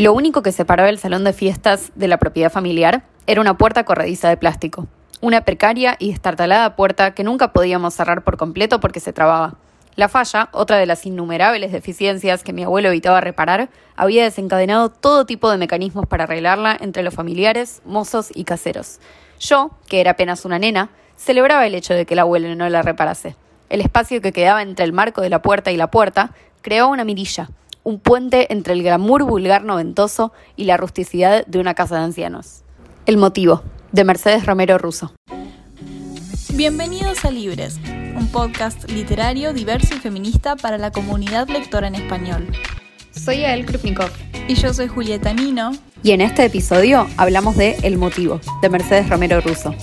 Lo único que separaba el salón de fiestas de la propiedad familiar era una puerta corrediza de plástico, una precaria y destartalada puerta que nunca podíamos cerrar por completo porque se trababa. La falla, otra de las innumerables deficiencias que mi abuelo evitaba reparar, había desencadenado todo tipo de mecanismos para arreglarla entre los familiares, mozos y caseros. Yo, que era apenas una nena, celebraba el hecho de que el abuelo no la reparase. El espacio que quedaba entre el marco de la puerta y la puerta creó una mirilla, un puente entre el glamour vulgar noventoso y la rusticidad de una casa de ancianos. El motivo, de Mercedes Romero Russo. Bienvenidos a Libres, un podcast literario diverso y feminista para la comunidad lectora en español. Soy Ael Krupnikov. Y yo soy Julieta Nino. Y en este episodio hablamos de El motivo, de Mercedes Romero Russo.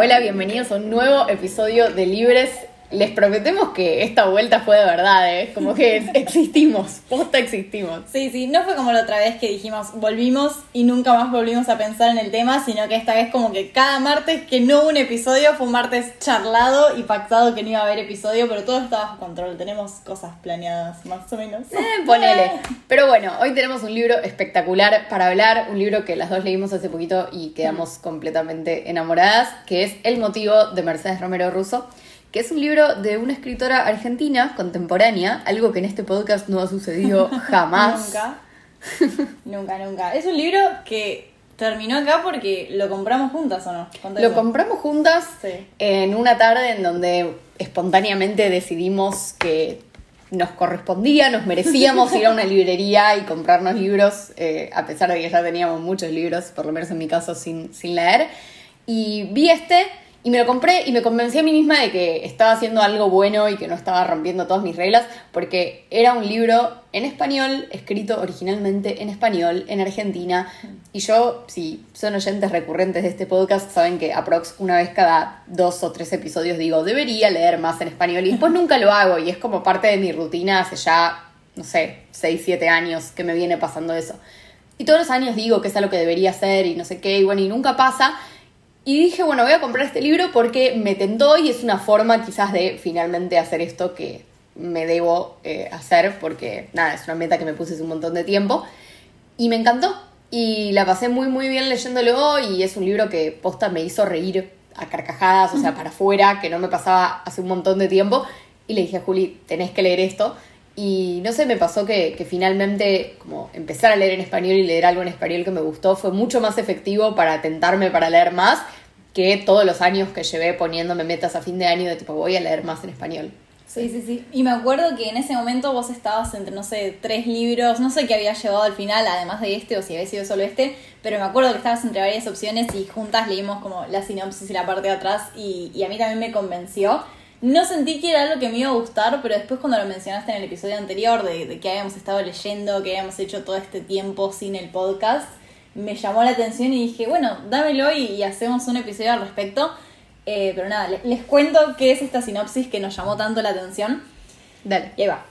Hola, bienvenidos a un nuevo episodio de Libres les prometemos que esta vuelta fue de verdad, ¿eh? Como que existimos, posta existimos. Sí, sí, no fue como la otra vez que dijimos volvimos y nunca más volvimos a pensar en el tema, sino que esta vez como que cada martes que no hubo un episodio fue un martes charlado y pactado que no iba a haber episodio, pero todo estaba bajo control, tenemos cosas planeadas más o menos. Eh, ponele. Pero bueno, hoy tenemos un libro espectacular para hablar, un libro que las dos leímos hace poquito y quedamos mm. completamente enamoradas, que es El motivo de Mercedes Romero Russo que es un libro de una escritora argentina contemporánea, algo que en este podcast no ha sucedido jamás. nunca. nunca, nunca. Es un libro que terminó acá porque lo compramos juntas o no. lo compramos juntas en una tarde en donde espontáneamente decidimos que nos correspondía, nos merecíamos ir a una librería y comprarnos libros, eh, a pesar de que ya teníamos muchos libros, por lo menos en mi caso, sin, sin leer. Y vi este y me lo compré y me convencí a mí misma de que estaba haciendo algo bueno y que no estaba rompiendo todas mis reglas, porque era un libro en español, escrito originalmente en español, en Argentina. Y yo, si son oyentes recurrentes de este podcast, saben que aprox una vez cada dos o tres episodios digo, debería leer más en español y después nunca lo hago y es como parte de mi rutina hace ya, no sé, seis, siete años que me viene pasando eso. Y todos los años digo que es algo que debería hacer y no sé qué, y bueno, y nunca pasa. Y dije, bueno, voy a comprar este libro porque me tentó y es una forma quizás de finalmente hacer esto que me debo eh, hacer porque, nada, es una meta que me puse hace un montón de tiempo. Y me encantó. Y la pasé muy, muy bien leyéndolo y es un libro que posta me hizo reír a carcajadas, o sea, para afuera, que no me pasaba hace un montón de tiempo. Y le dije a Juli, tenés que leer esto. Y no sé, me pasó que, que, finalmente como empezar a leer en español y leer algo en español que me gustó fue mucho más efectivo para tentarme para leer más que todos los años que llevé poniéndome metas a fin de año de tipo voy a leer más en español. Sí, sí, sí. Y me acuerdo que en ese momento vos estabas entre, no sé, tres libros, no sé qué había llevado al final, además de este, o si había sido solo este, pero me acuerdo que estabas entre varias opciones y juntas leímos como la sinopsis y la parte de atrás y, a mí también me convenció. No sentí que era algo que me iba a gustar, pero después cuando lo mencionaste en el episodio anterior de que habíamos estado leyendo, que habíamos hecho todo este tiempo sin el podcast, me llamó la atención y dije, bueno, dámelo y, hacemos un episodio al respecto. Eh, pero nada, les, cuento qué es esta sinopsis que nos llamó tanto la atención. Dale. Y va.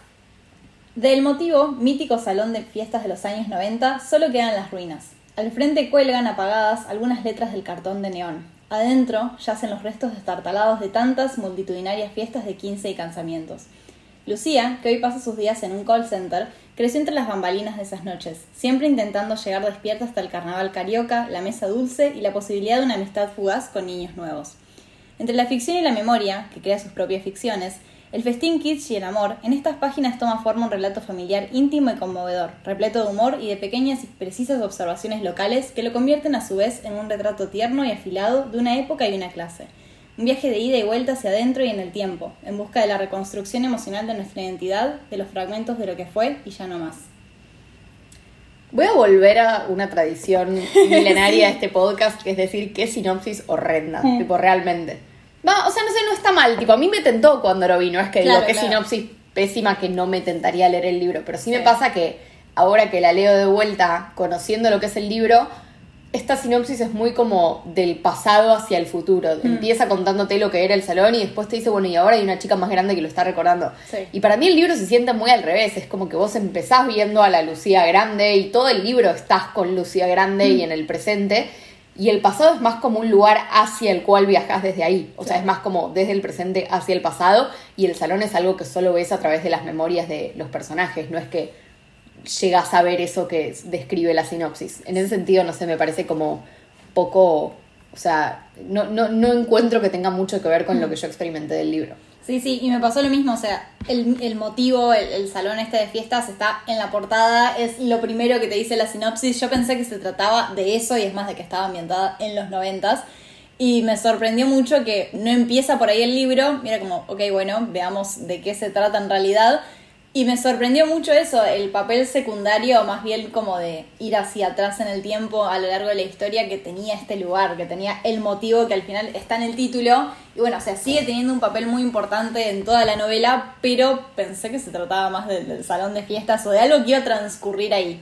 Del motivo, mítico salón de fiestas de los años 90, solo quedan las ruinas. Al frente cuelgan apagadas algunas letras del cartón de neón. Adentro yacen los restos destartalados de tantas multitudinarias fiestas de 15 y cansamientos. Lucía, que hoy pasa sus días en un call center, creció entre las bambalinas de esas noches, siempre intentando llegar despierta hasta el carnaval carioca, la mesa dulce y la posibilidad de una amistad fugaz con niños nuevos. Entre la ficción y la memoria, que crea sus propias ficciones, el festín kitsch y el amor, en estas páginas toma forma un relato familiar íntimo y conmovedor, repleto de humor y de pequeñas y precisas observaciones locales que lo convierten a su vez en un retrato tierno y afilado de una época y una clase, un viaje de ida y vuelta hacia adentro y en el tiempo, en busca de la reconstrucción emocional de nuestra identidad, de los fragmentos de lo que fue y ya no más. Voy a volver a una tradición milenaria de este podcast, que es decir, qué sinopsis horrenda, mm. tipo, realmente. Va, o sea, no sé, no está mal, tipo, a mí me tentó cuando lo vi, no es que digo, qué sinopsis pésima que no me tentaría leer el libro, pero sí me pasa que ahora que la leo de vuelta, conociendo lo que es el libro, esta sinopsis es muy como del pasado hacia el futuro. Mm. Empieza contándote lo que era el salón y después te dice, bueno, y ahora hay una chica más grande que lo está recordando. Y para mí el libro se siente muy al revés. Es como que vos empezás viendo a la Lucía grande y todo el libro estás con Lucía grande y mm. en el presente. Y el pasado es más como un lugar hacia el cual viajas desde ahí. O sea, es más como desde el presente hacia el pasado. Y el salón es algo que solo ves a través de las memorias de los personajes. No es que llegas a ver eso que describe la sinopsis. En ese sentido, no sé, me parece como poco. O sea, no, no, no encuentro que tenga mucho que ver con lo que yo experimenté del libro. Sí, sí, y me pasó lo mismo, o sea, el, el motivo, el, el, salón este de fiestas está en la portada, es lo primero que te dice la sinopsis. Yo pensé que se trataba de eso y es más de que estaba ambientada en los noventas. Y me sorprendió mucho que no empieza por ahí el libro, mira como, ok, bueno, veamos de qué se trata en realidad. Y me sorprendió mucho eso, el papel secundario, más bien como de ir hacia atrás en el tiempo a lo largo de la historia que tenía este lugar, que tenía el motivo que al final está en el título. Y bueno, o sea, sigue teniendo un papel muy importante en toda la novela, pero pensé que se trataba más del, salón de fiestas o de algo que iba a transcurrir ahí.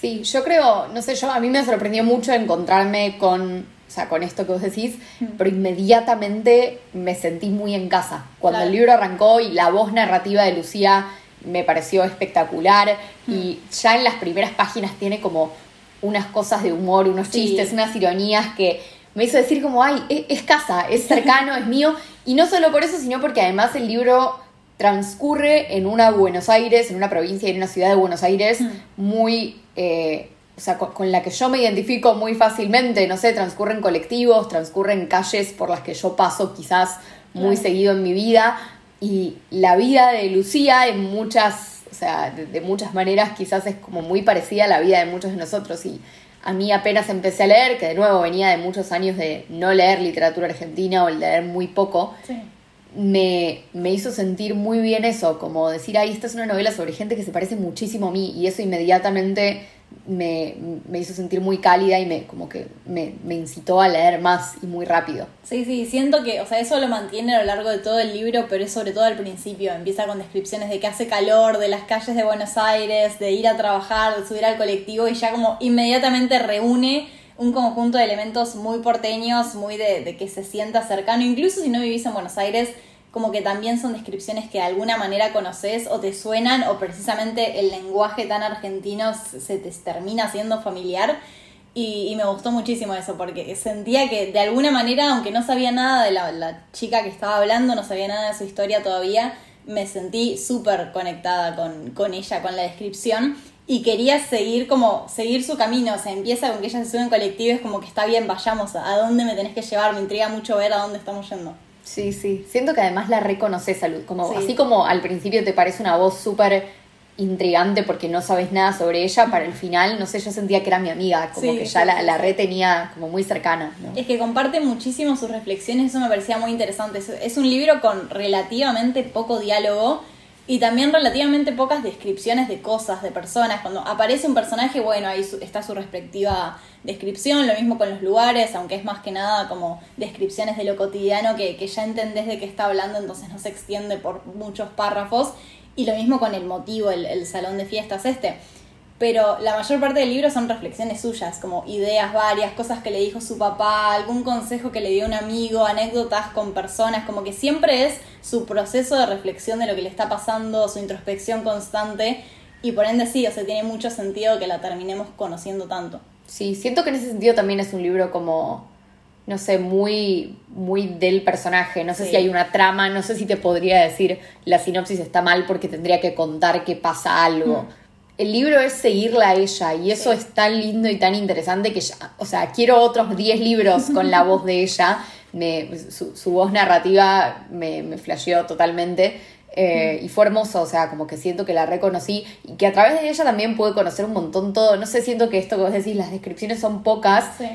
Sí, yo creo, no sé, yo a mí me sorprendió mucho encontrarme con, o sea, con esto que vos decís, pero inmediatamente me sentí muy en casa. Cuando el libro arrancó y la voz narrativa de Lucía me pareció espectacular y ya en las primeras páginas tiene como unas cosas de humor, unos chistes, unas ironías que me hizo decir como, ay, es, es casa, es cercano, es mío. Y no solo por eso, sino porque además el libro transcurre en una Buenos Aires, en una provincia en una ciudad de Buenos Aires muy... Eh, o sea, con, con, la que yo me identifico muy fácilmente, no sé, transcurren colectivos, transcurren calles por las que yo paso quizás muy seguido en mi vida, y la vida de Lucía en muchas, o sea, de, de, muchas maneras quizás es como muy parecida a la vida de muchos de nosotros y a mí apenas empecé a leer, que de nuevo venía de muchos años de no leer literatura argentina o leer muy poco, sí. me, me hizo sentir muy bien eso, como decir, ay, esta es una novela sobre gente que se parece muchísimo a mí y eso inmediatamente me, me, hizo sentir muy cálida y me como que me, me, incitó a leer más y muy rápido. Sí, sí, siento que, o sea, eso lo mantiene a lo largo de todo el libro, pero es sobre todo al principio. Empieza con descripciones de que hace calor, de las calles de Buenos Aires, de ir a trabajar, de subir al colectivo y ya como inmediatamente reúne un conjunto de elementos muy porteños, muy de, de que se sienta cercano, incluso si no vivís en Buenos Aires como que también son descripciones que de alguna manera conoces o te suenan o precisamente el lenguaje tan argentino se te termina siendo familiar. Y, y me gustó muchísimo eso porque sentía que de alguna manera, aunque no sabía nada de la, chica que estaba hablando, no sabía nada de su historia todavía, me sentí súper conectada con, con ella, con la descripción y quería seguir como seguir su camino, o sea, empieza con que ella se sube en colectivo, es como que está bien, vayamos, a dónde me tenés que llevar, me intriga mucho ver a dónde estamos yendo. Sí, sí. Siento que además la reconoces, Salud. Como, sí. Así como al principio te parece una voz súper intrigante porque no sabes nada sobre ella, para el final, no sé, yo sentía que era mi amiga, como Sí, que ya la, la sí. red tenía como muy cercana. ¿no? Es que comparte muchísimo sus reflexiones, eso me parecía muy interesante. Es- Es un libro con relativamente poco diálogo y también relativamente pocas descripciones de cosas, de personas. Cuando aparece un personaje, bueno, ahí su- está su respectiva descripción, lo mismo con los lugares, aunque es más que nada como descripciones de lo cotidiano que, que ya entendés de qué está hablando, entonces no se extiende por muchos párrafos. Y lo mismo con el motivo, el, el salón de fiestas este pero la mayor parte del libro son reflexiones suyas, como ideas varias, cosas que le dijo su papá, algún consejo que le dio un amigo, anécdotas con personas, como que siempre es su proceso de reflexión de lo que le está pasando, su introspección constante, y por ende sí, o sea, tiene mucho sentido que la terminemos conociendo tanto. Sí, siento que en ese sentido también es un libro como, no sé, muy, muy del personaje. No sé Sí. si hay una trama, no sé si te podría decir la sinopsis está mal porque tendría que contar que pasa algo. Mm. El libro es seguirla a ella y eso Sí. es tan lindo y tan interesante que ya, o sea, quiero otros 10 libros con la voz de ella. Me, su, su voz narrativa me, me flasheó totalmente. eh, y fue hermoso, o sea, como que siento que la reconocí y que a través de ella también pude conocer un montón todo. No sé, siento que esto que vos decís, las descripciones son pocas, Sí.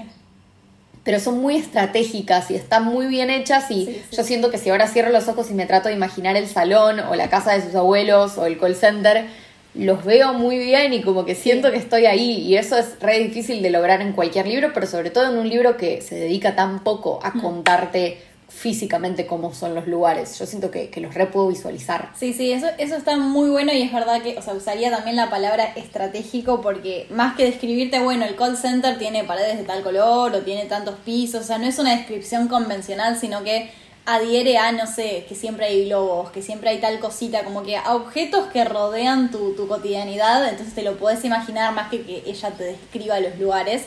pero son muy estratégicas y están muy bien hechas y Sí, sí. yo siento que si ahora cierro los ojos y me trato de imaginar el salón o la casa de sus abuelos o el call center, los veo muy bien y como que siento que estoy ahí y eso es re difícil de lograr en cualquier libro, pero sobre todo en un libro que se dedica tan poco a contarte físicamente cómo son los lugares. Yo siento que, que los re puedo visualizar. Sí, sí, eso, eso está muy bueno y es verdad que, o sea, usaría también la palabra estratégico porque más que describirte, bueno, el call center tiene paredes de tal color o tiene tantos pisos, o sea, no es una descripción convencional, sino que adhiere a, no sé, que siempre hay globos, que siempre hay tal cosita, como que a objetos que rodean tu, tu cotidianidad, entonces te lo puedes imaginar más que que ella te describa los lugares.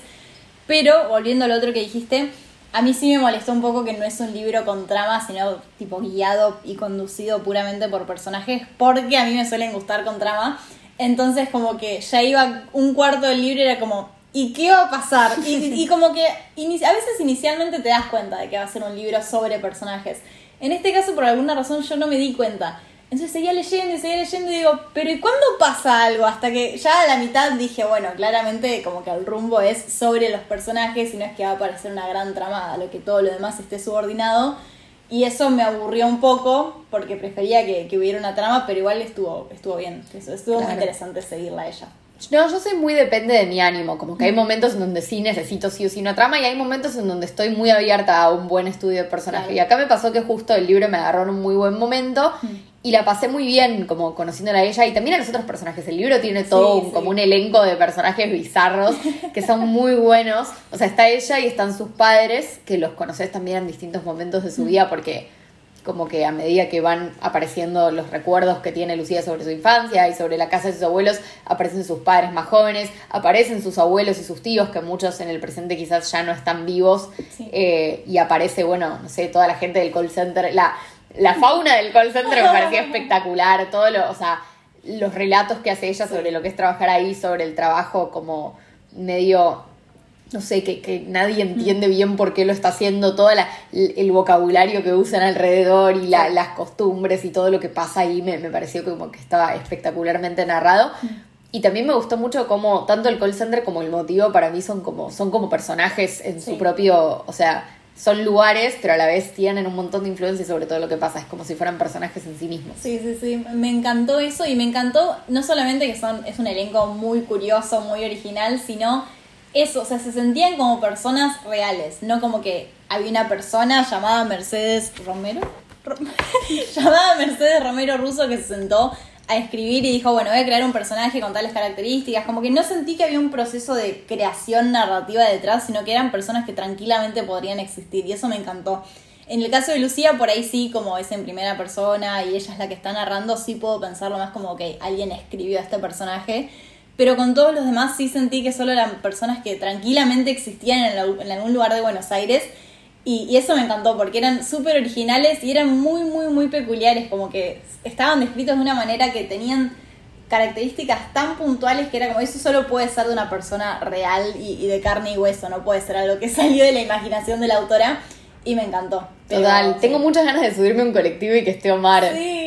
Pero volviendo al otro que dijiste, a mí sí me molestó un poco que no es un libro con trama, sino tipo guiado y conducido puramente por personajes, porque a mí me suelen gustar con trama. Entonces como que ya iba un cuarto del libro era como, ¿y qué va a pasar? Y, como que a veces inicialmente te das cuenta de que va a ser un libro sobre personajes. En este caso, por alguna razón, yo no me di cuenta. Entonces seguía leyendo y seguía leyendo y digo, pero ¿y cuándo pasa algo? Hasta que ya a la mitad dije, bueno, claramente como que el rumbo es sobre los personajes y no es que va a aparecer una gran tramada, lo que todo lo demás esté subordinado. Y eso me aburrió un poco porque prefería que, hubiera una trama, pero igual estuvo, estuvo bien. Eso, estuvo muy interesante seguirla a ella. No, yo soy muy depende de mi ánimo, como que hay momentos en donde sí necesito sí o sí una trama y hay momentos en donde estoy muy abierta a un buen estudio de personaje. Y acá me pasó que justo el libro me agarró en un muy buen momento y la pasé muy bien como conociéndola a ella y también a los otros personajes. El libro tiene todo como un elenco de personajes bizarros que son muy buenos. O sea, está ella y están sus padres, que los conoces también en distintos momentos de su vida porque como que a medida que van apareciendo los recuerdos que tiene Lucía sobre su infancia y sobre la casa de sus abuelos, aparecen sus padres más jóvenes, aparecen sus abuelos y sus tíos, que muchos en el presente quizás ya no están vivos, eh, y aparece, bueno, no sé, toda la gente del call center, la, la fauna del call center me parecía espectacular, todo lo, o sea, los relatos que hace ella sobre lo que es trabajar ahí, sobre el trabajo como medio no sé, que, que, nadie entiende bien por qué lo está haciendo, todo el vocabulario que usan alrededor y las costumbres y todo lo que pasa ahí me, pareció como que estaba espectacularmente narrado. Y también me gustó mucho cómo tanto el call center como el motivo para mí son como, son como personajes en su propio, o sea, son lugares, pero a la vez tienen un montón de influencia sobre todo lo que pasa. Es como si fueran personajes en sí mismos. Sí, sí, sí. Me encantó eso y me encantó no solamente que son, es un elenco muy curioso, muy original, sino eso, o sea, se sentían como personas reales, no como que había una persona llamada Mercedes Romero, llamada Mercedes Romero Russo que se sentó a escribir y dijo, bueno, voy a crear un personaje con tales características, como que no sentí que había un proceso de creación narrativa detrás, sino que eran personas que tranquilamente podrían existir y eso me encantó. En el caso de Lucía, por ahí sí, como es en primera persona y ella es la que está narrando, sí puedo pensarlo más como que alguien escribió a este personaje pero con todos los demás sí sentí que solo eran personas que tranquilamente existían en, algún lugar de Buenos Aires. Y, eso me encantó porque eran súper originales y eran muy, muy, muy peculiares, como que estaban descritos de una manera que tenían características tan puntuales que era como eso solo puede ser de una persona real y, y de carne y hueso, no puede ser algo que salió de la imaginación de la autora y me encantó. Total, tengo muchas ganas de subirme a un colectivo y que esté Omar. Sí,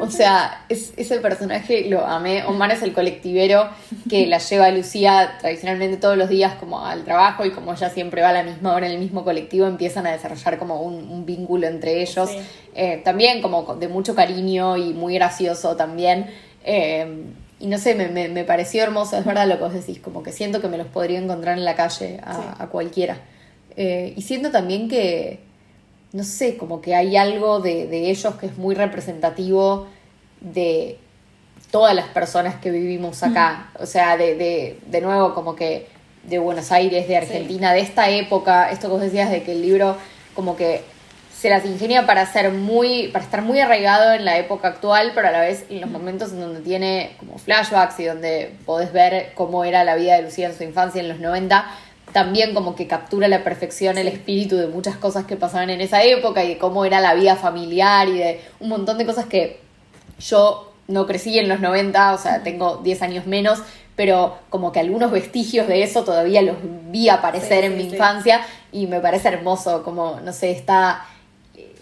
o sea, es, ese personaje lo amé. Omar es el colectivero que la lleva a Lucía tradicionalmente todos los días como al trabajo y como ella siempre va a la misma hora en el mismo colectivo, empiezan a desarrollar como un, vínculo entre ellos. Eh, también como de mucho cariño y muy gracioso también. Eh, y no sé, me, me, pareció hermoso, es verdad lo que vos decís, como que siento que me los podría encontrar en la calle a cualquiera. Eh, y siento también que, no sé, como que hay algo de, ellos que es muy representativo de todas las personas que vivimos acá. O sea, de, de, nuevo, como que de Buenos Aires, de Argentina, de esta época, esto que vos decías de que el libro como que se las ingenia para ser muy, para estar muy arraigado en la época actual, pero a la vez en los momentos en donde tiene como flashbacks y donde podés ver cómo era la vida de Lucía en su infancia en los 90, también como que captura a la perfección el espíritu de muchas cosas que pasaban en esa época y de cómo era la vida familiar y de un montón de cosas que yo no crecí en los 90, o sea, tengo 10 años menos, pero como que algunos vestigios de eso todavía los vi aparecer en mi infancia y me parece hermoso, como, no sé, está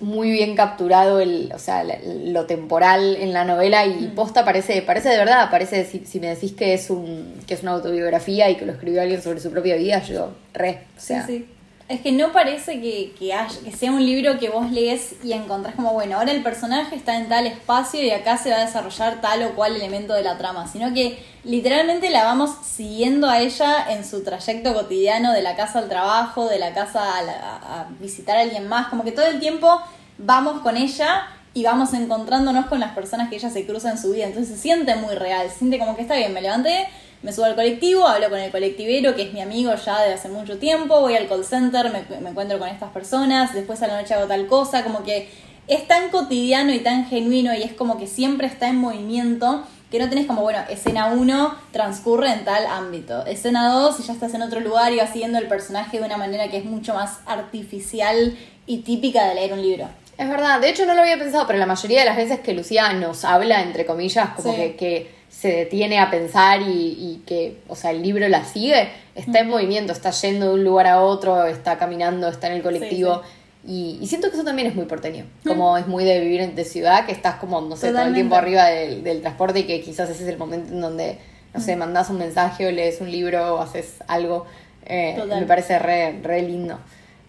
muy bien capturado el, o sea, lo temporal en la novela y posta parece, parece de verdad, parece si, me decís que es un, que es una autobiografía y que lo escribió alguien sobre su propia vida, yo re, o sea, sí, Es que no parece que, que, sea un libro que vos lees y encontrás como, bueno, ahora el personaje está en tal espacio y acá se va a desarrollar tal o cual elemento de la trama, sino que literalmente la vamos siguiendo a ella en su trayecto cotidiano de la casa al trabajo, de la casa a, a visitar a alguien más, como que todo el tiempo vamos con ella y vamos encontrándonos con las personas que ella se cruza en su vida. Entonces se siente muy real, se siente como que está bien, me levanté, me subo al colectivo, hablo con el colectivero, que es mi amigo ya de hace mucho tiempo, voy al call center, me, me encuentro con estas personas, después a la noche hago tal cosa, como que es tan cotidiano y tan genuino y es como que siempre está en movimiento que no tenés como, bueno, escena 1 transcurre en tal ámbito, escena 2 y ya estás en otro lugar y vas siguiendo el personaje de una manera que es mucho más artificial y típica de leer un libro. Es verdad, de hecho no lo había pensado, pero la mayoría de las veces que Lucía nos habla, entre comillas, como Sí. que, que se detiene a pensar y, y que, o sea, el libro la sigue, está en movimiento, está yendo de un lugar a otro, está caminando, está en el colectivo. Y, y siento que eso también es muy porteño, como es muy de vivir en de ciudad, que estás como, no sé, todo el Totalmente. tiempo arriba del, del transporte y que quizás ese es el momento en donde, no sé, mandás un mensaje o lees un libro o haces algo. Eh, me parece re, re lindo.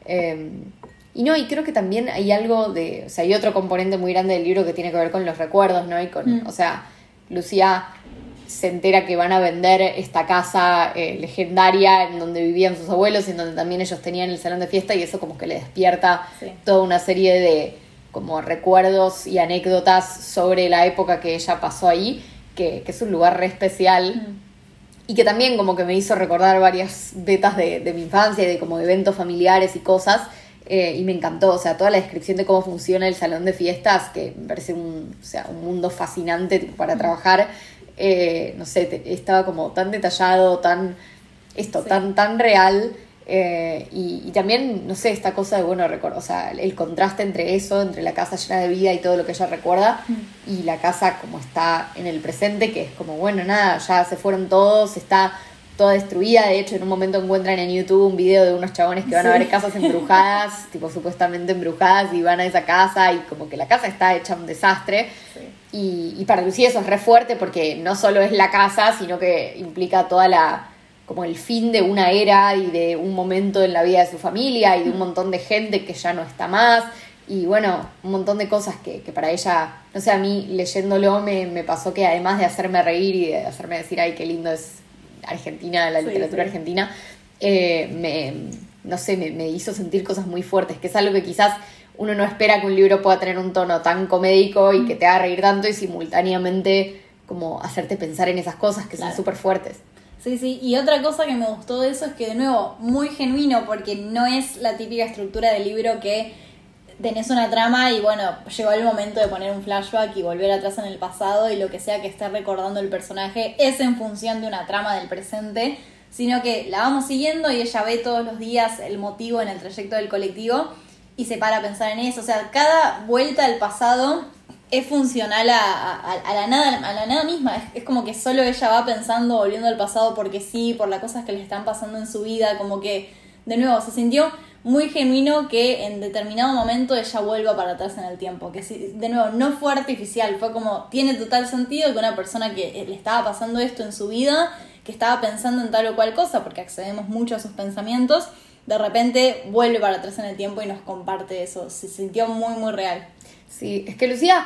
Eh, y no, y creo que también hay algo de, o sea, hay otro componente muy grande del libro que tiene que ver con los recuerdos, ¿no? Y con, Mm. o sea, Lucía se entera que van a vender esta casa eh, legendaria en donde vivían sus abuelos y en donde también ellos tenían el salón de fiesta y eso como que le despierta Sí. toda una serie de como recuerdos y anécdotas sobre la época que ella pasó ahí, que, que es un lugar re especial Mm. y que también como que me hizo recordar varias vetas de, de mi infancia y de como eventos familiares y cosas. eh, y me encantó, o sea, toda la descripción de cómo funciona el salón de fiestas, que me parece un, o sea, un mundo fascinante tipo, para trabajar. Eh, no sé, te- estaba como tan detallado, tan, esto, Sí. tan, tan real. eh, y, y también, no sé, esta cosa de, bueno, recor- o sea, el contraste entre eso, entre la casa llena de vida y todo lo que ella recuerda, y la casa como está en el presente, que es como, bueno, nada, ya se fueron todos, está toda destruida. De hecho, en un momento encuentran en YouTube un video de unos chabones que van a Sí. ver casas embrujadas, tipo supuestamente embrujadas, y van a esa casa, y como que la casa está hecha un desastre. Y, y para Lucía eso es re fuerte porque no solo es la casa, sino que implica toda la como el fin de una era y de un momento en la vida de su familia y de un montón de gente que ya no está más y bueno, un montón de cosas que, que para ella, no sé, a mí leyéndolo me, me pasó que además de hacerme reír y de hacerme decir, ay, qué lindo es Argentina, la Sí, literatura sí. argentina, eh, me, no sé, me, me hizo sentir cosas muy fuertes, que es algo que quizás uno no espera que un libro pueda tener un tono tan comédico y que te haga reír tanto y simultáneamente como hacerte pensar en esas cosas que son súper fuertes. Sí, sí, y otra cosa que me gustó de eso es que de nuevo, muy genuino, porque no es la típica estructura del libro que tenés una trama y bueno, llegó el momento de poner un flashback y volver atrás en el pasado y lo que sea que esté recordando el personaje es en función de una trama del presente, sino que la vamos siguiendo y ella ve todos los días el motivo en el trayecto del colectivo y se para a pensar en eso, o sea, cada vuelta al pasado es funcional a, la nada a la nada misma. Es, es como que solo ella va pensando volviendo al pasado porque sí por las cosas que le están pasando en su vida como que de nuevo se sintió muy genuino que en determinado momento ella vuelva para atrás en el tiempo que sí, de nuevo no fue artificial fue como tiene total sentido que una persona que eh, le estaba pasando esto en su vida que estaba pensando en tal o cual cosa porque accedemos mucho a sus pensamientos de repente vuelve para atrás en el tiempo y nos comparte eso se sintió muy muy real Sí, es que Lucía,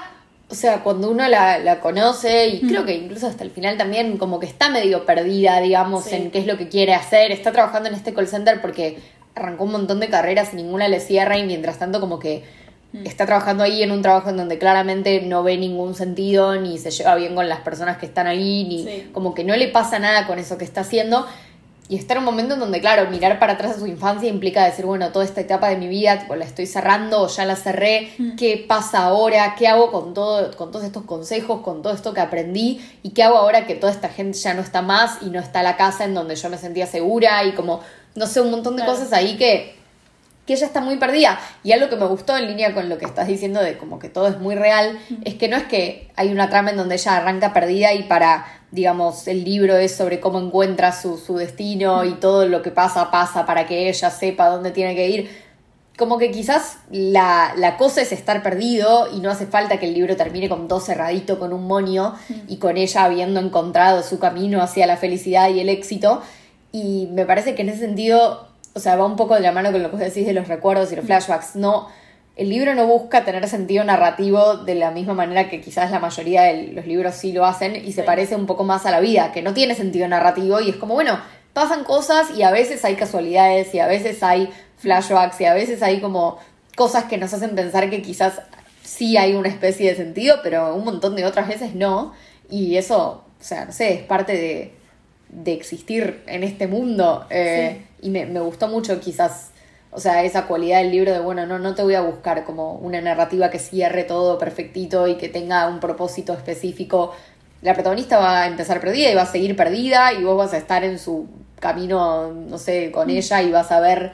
o sea, cuando uno la, la conoce, y creo que incluso hasta el final también, como que está medio perdida, digamos, Sí. en qué es lo que quiere hacer. Está trabajando en este call center porque arrancó un montón de carreras y ninguna le cierra, y mientras tanto, como que está trabajando ahí en un trabajo en donde claramente no ve ningún sentido, ni se lleva bien con las personas que están ahí, ni Sí. como que no le pasa nada con eso que está haciendo. Y está en un momento en donde, claro, mirar para atrás a su infancia implica decir, bueno, toda esta etapa de mi vida, tipo, la estoy cerrando o ya la cerré, ¿qué pasa ahora? ¿Qué hago con, todo, con todos estos consejos, con todo esto que aprendí? ¿Y qué hago ahora que toda esta gente ya no está más y no está la casa en donde yo me sentía segura? Y como, no sé, un montón de Claro. cosas ahí que, que ella está muy perdida. Y algo que me gustó en línea con lo que estás diciendo de como que todo es muy real, es que no es que hay una trama en donde ella arranca perdida y para, digamos, el libro es sobre cómo encuentra su, su destino y todo lo que pasa, pasa para que ella sepa dónde tiene que ir. Como que quizás la, la cosa es estar perdido y no hace falta que el libro termine con todo cerradito, con un monio y con ella habiendo encontrado su camino hacia la felicidad y el éxito. Y me parece que en ese sentido, o sea, va un poco de la mano con lo que vos decís de los recuerdos y los flashbacks. No, el libro no busca tener sentido narrativo de la misma manera que quizás la mayoría de los libros sí lo hacen y se Sí. parece un poco más a la vida, que no tiene sentido narrativo y es como, bueno, pasan cosas y a veces hay casualidades y a veces hay flashbacks y a veces hay como cosas que nos hacen pensar que quizás sí hay una especie de sentido, pero un montón de otras veces no. Y eso, o sea, no sé, es parte de, de existir en este mundo. eh, Y me, me gustó mucho quizás, o sea, esa cualidad del libro de, bueno, no, no te voy a buscar como una narrativa que cierre todo perfectito y que tenga un propósito específico la protagonista va a empezar perdida y va a seguir perdida y vos vas a estar en su camino, no sé, con ella y vas a ver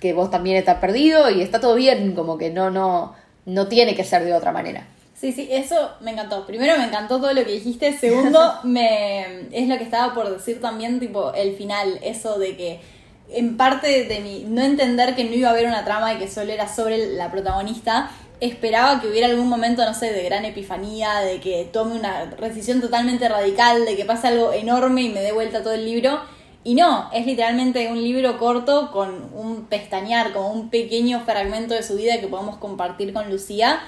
que vos también estás perdido y está todo bien, como que no, no, no tiene que ser de otra manera. Sí, sí, eso me encantó. Primero me encantó todo lo que dijiste. Segundo, me es lo que estaba por decir también, tipo, el final, eso de que en parte de mi no entender que no iba a haber una trama y que solo era sobre la protagonista, esperaba que hubiera algún momento, no sé, de gran epifanía, de que tome una decisión totalmente radical, de que pase algo enorme y me dé vuelta todo el libro. Y no, es literalmente un libro corto con un pestañear, como un pequeño fragmento de su vida que podemos compartir con Lucía.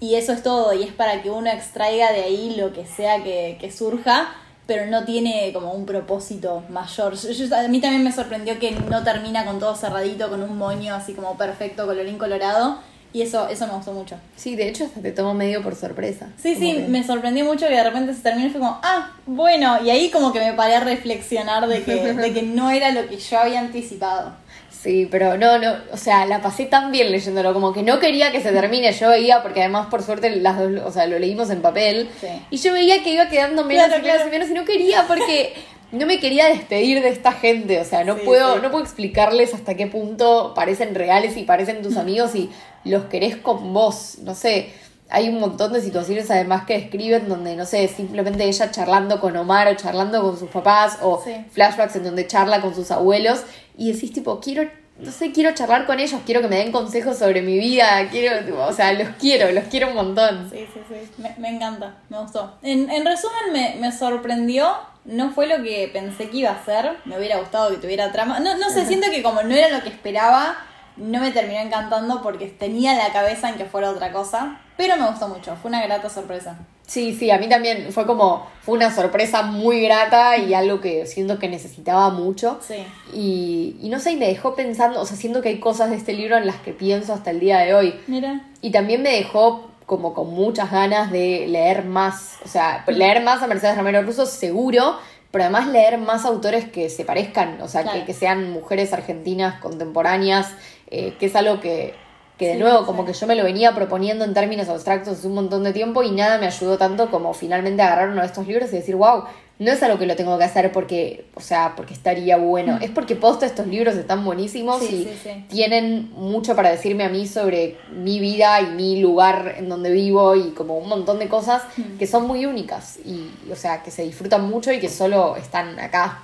Y eso es todo, y es para que uno extraiga de ahí lo que sea que, que surja, pero no tiene como un propósito mayor. a mí también me sorprendió que no termina con todo cerradito, con un moño así como perfecto, colorín colorado y eso, eso me gustó mucho. Sí, de hecho hasta te tomó medio por sorpresa. Sí, sí, me sorprendió mucho que de repente se terminó y fue como, ah, bueno, y ahí como que me paré a reflexionar de que, de que no era lo que yo había anticipado. Sí, pero no, no, o sea, la pasé tan bien leyéndolo, como que no quería que se termine, yo veía, porque además por suerte las dos, o sea, lo leímos en papel, y yo veía que iba quedando menos y menos y menos, y no quería porque no me quería despedir de esta gente, o sea, no puedo, no puedo explicarles hasta qué punto parecen reales y parecen tus amigos y los querés con vos, no sé. Hay un montón de situaciones además que escriben donde, no sé, simplemente ella charlando con Omar o charlando con sus papás o flashbacks en donde charla con sus abuelos y decís tipo, quiero, no sé, quiero charlar con ellos, quiero que me den consejos sobre mi vida, quiero, o sea, los quiero, los quiero un montón. Sí, sí, sí, me, encanta, me gustó. En, en resumen, me, me sorprendió no fue lo que pensé que iba a ser. Me hubiera gustado que tuviera trama. No, no sé, siento que como no era lo que esperaba, no me terminó encantando porque tenía la cabeza en que fuera otra cosa. Pero me gustó mucho, fue una grata sorpresa. Sí, sí, a mí también fue como, fue una sorpresa muy grata y algo que siento que necesitaba mucho. Sí. Y, y no sé, y me dejó pensando, o sea, siento que hay cosas de este libro en las que pienso hasta el día de hoy. Mira. Y también me dejó como con muchas ganas de leer más, o sea, leer más a Mercedes Romero Russo seguro, pero además leer más autores que se parezcan, o sea, que, que, sean mujeres argentinas contemporáneas, eh, que es algo que, que de nuevo, como que yo me lo venía proponiendo en términos abstractos hace un montón de tiempo y nada me ayudó tanto como finalmente agarrar uno de estos libros y decir, wow, no es algo que lo tengo que hacer porque, o sea, porque estaría bueno, mm. es porque posta estos libros están buenísimos y tienen mucho para decirme a mí sobre mi vida y mi lugar en donde vivo y como un montón de cosas mm. que son muy únicas y, o sea, que se disfrutan mucho y que solo están acá.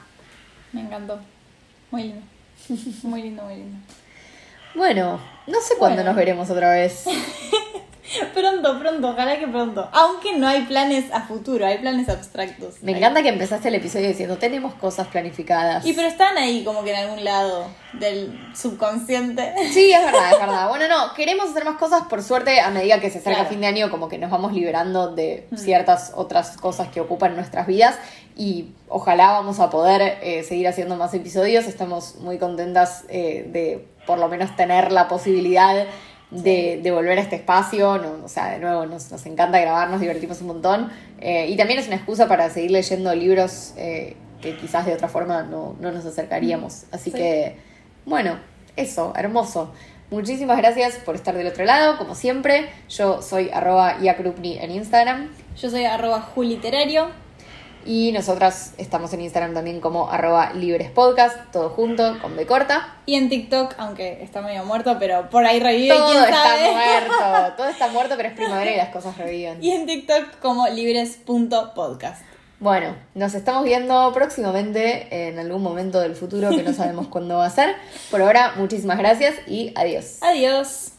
Me encantó. Muy lindo. Muy lindo, muy lindo. Bueno, no sé cuándo nos veremos otra vez. pronto, pronto, ojalá que pronto. Aunque no hay planes a futuro, hay planes abstractos. Me encanta que empezaste el episodio diciendo, tenemos cosas planificadas. Y pero están ahí como que en algún lado del subconsciente. Sí, es verdad, es verdad. Bueno, no, queremos hacer más cosas, por suerte, a medida que se acerca fin de año, como que nos vamos liberando de mm. ciertas otras cosas que ocupan nuestras vidas y ojalá vamos a poder eh, seguir haciendo más episodios. Estamos muy contentas eh, de por lo menos tener la posibilidad de, volver a este espacio. No, o sea, de nuevo, nos, nos, encanta grabar, nos divertimos un montón. Eh, y también es una excusa para seguir leyendo libros eh, que quizás de otra forma no, nos acercaríamos. Así que, bueno, eso, hermoso. Muchísimas gracias por estar del otro lado, como siempre. Yo soy arroba yakrupni en Instagram. Yo soy arroba juliterario. Y nosotras estamos en Instagram también como arroba librespodcast, todo junto, con B corta. Y en TikTok, aunque está medio muerto, pero por ahí revive. Todo está muerto, todo está muerto, pero es primavera y las cosas reviven. Y en TikTok como libres.podcast. Bueno, nos estamos viendo próximamente en algún momento del futuro que no sabemos cuándo va a ser. Por ahora, muchísimas gracias y adiós. Adiós.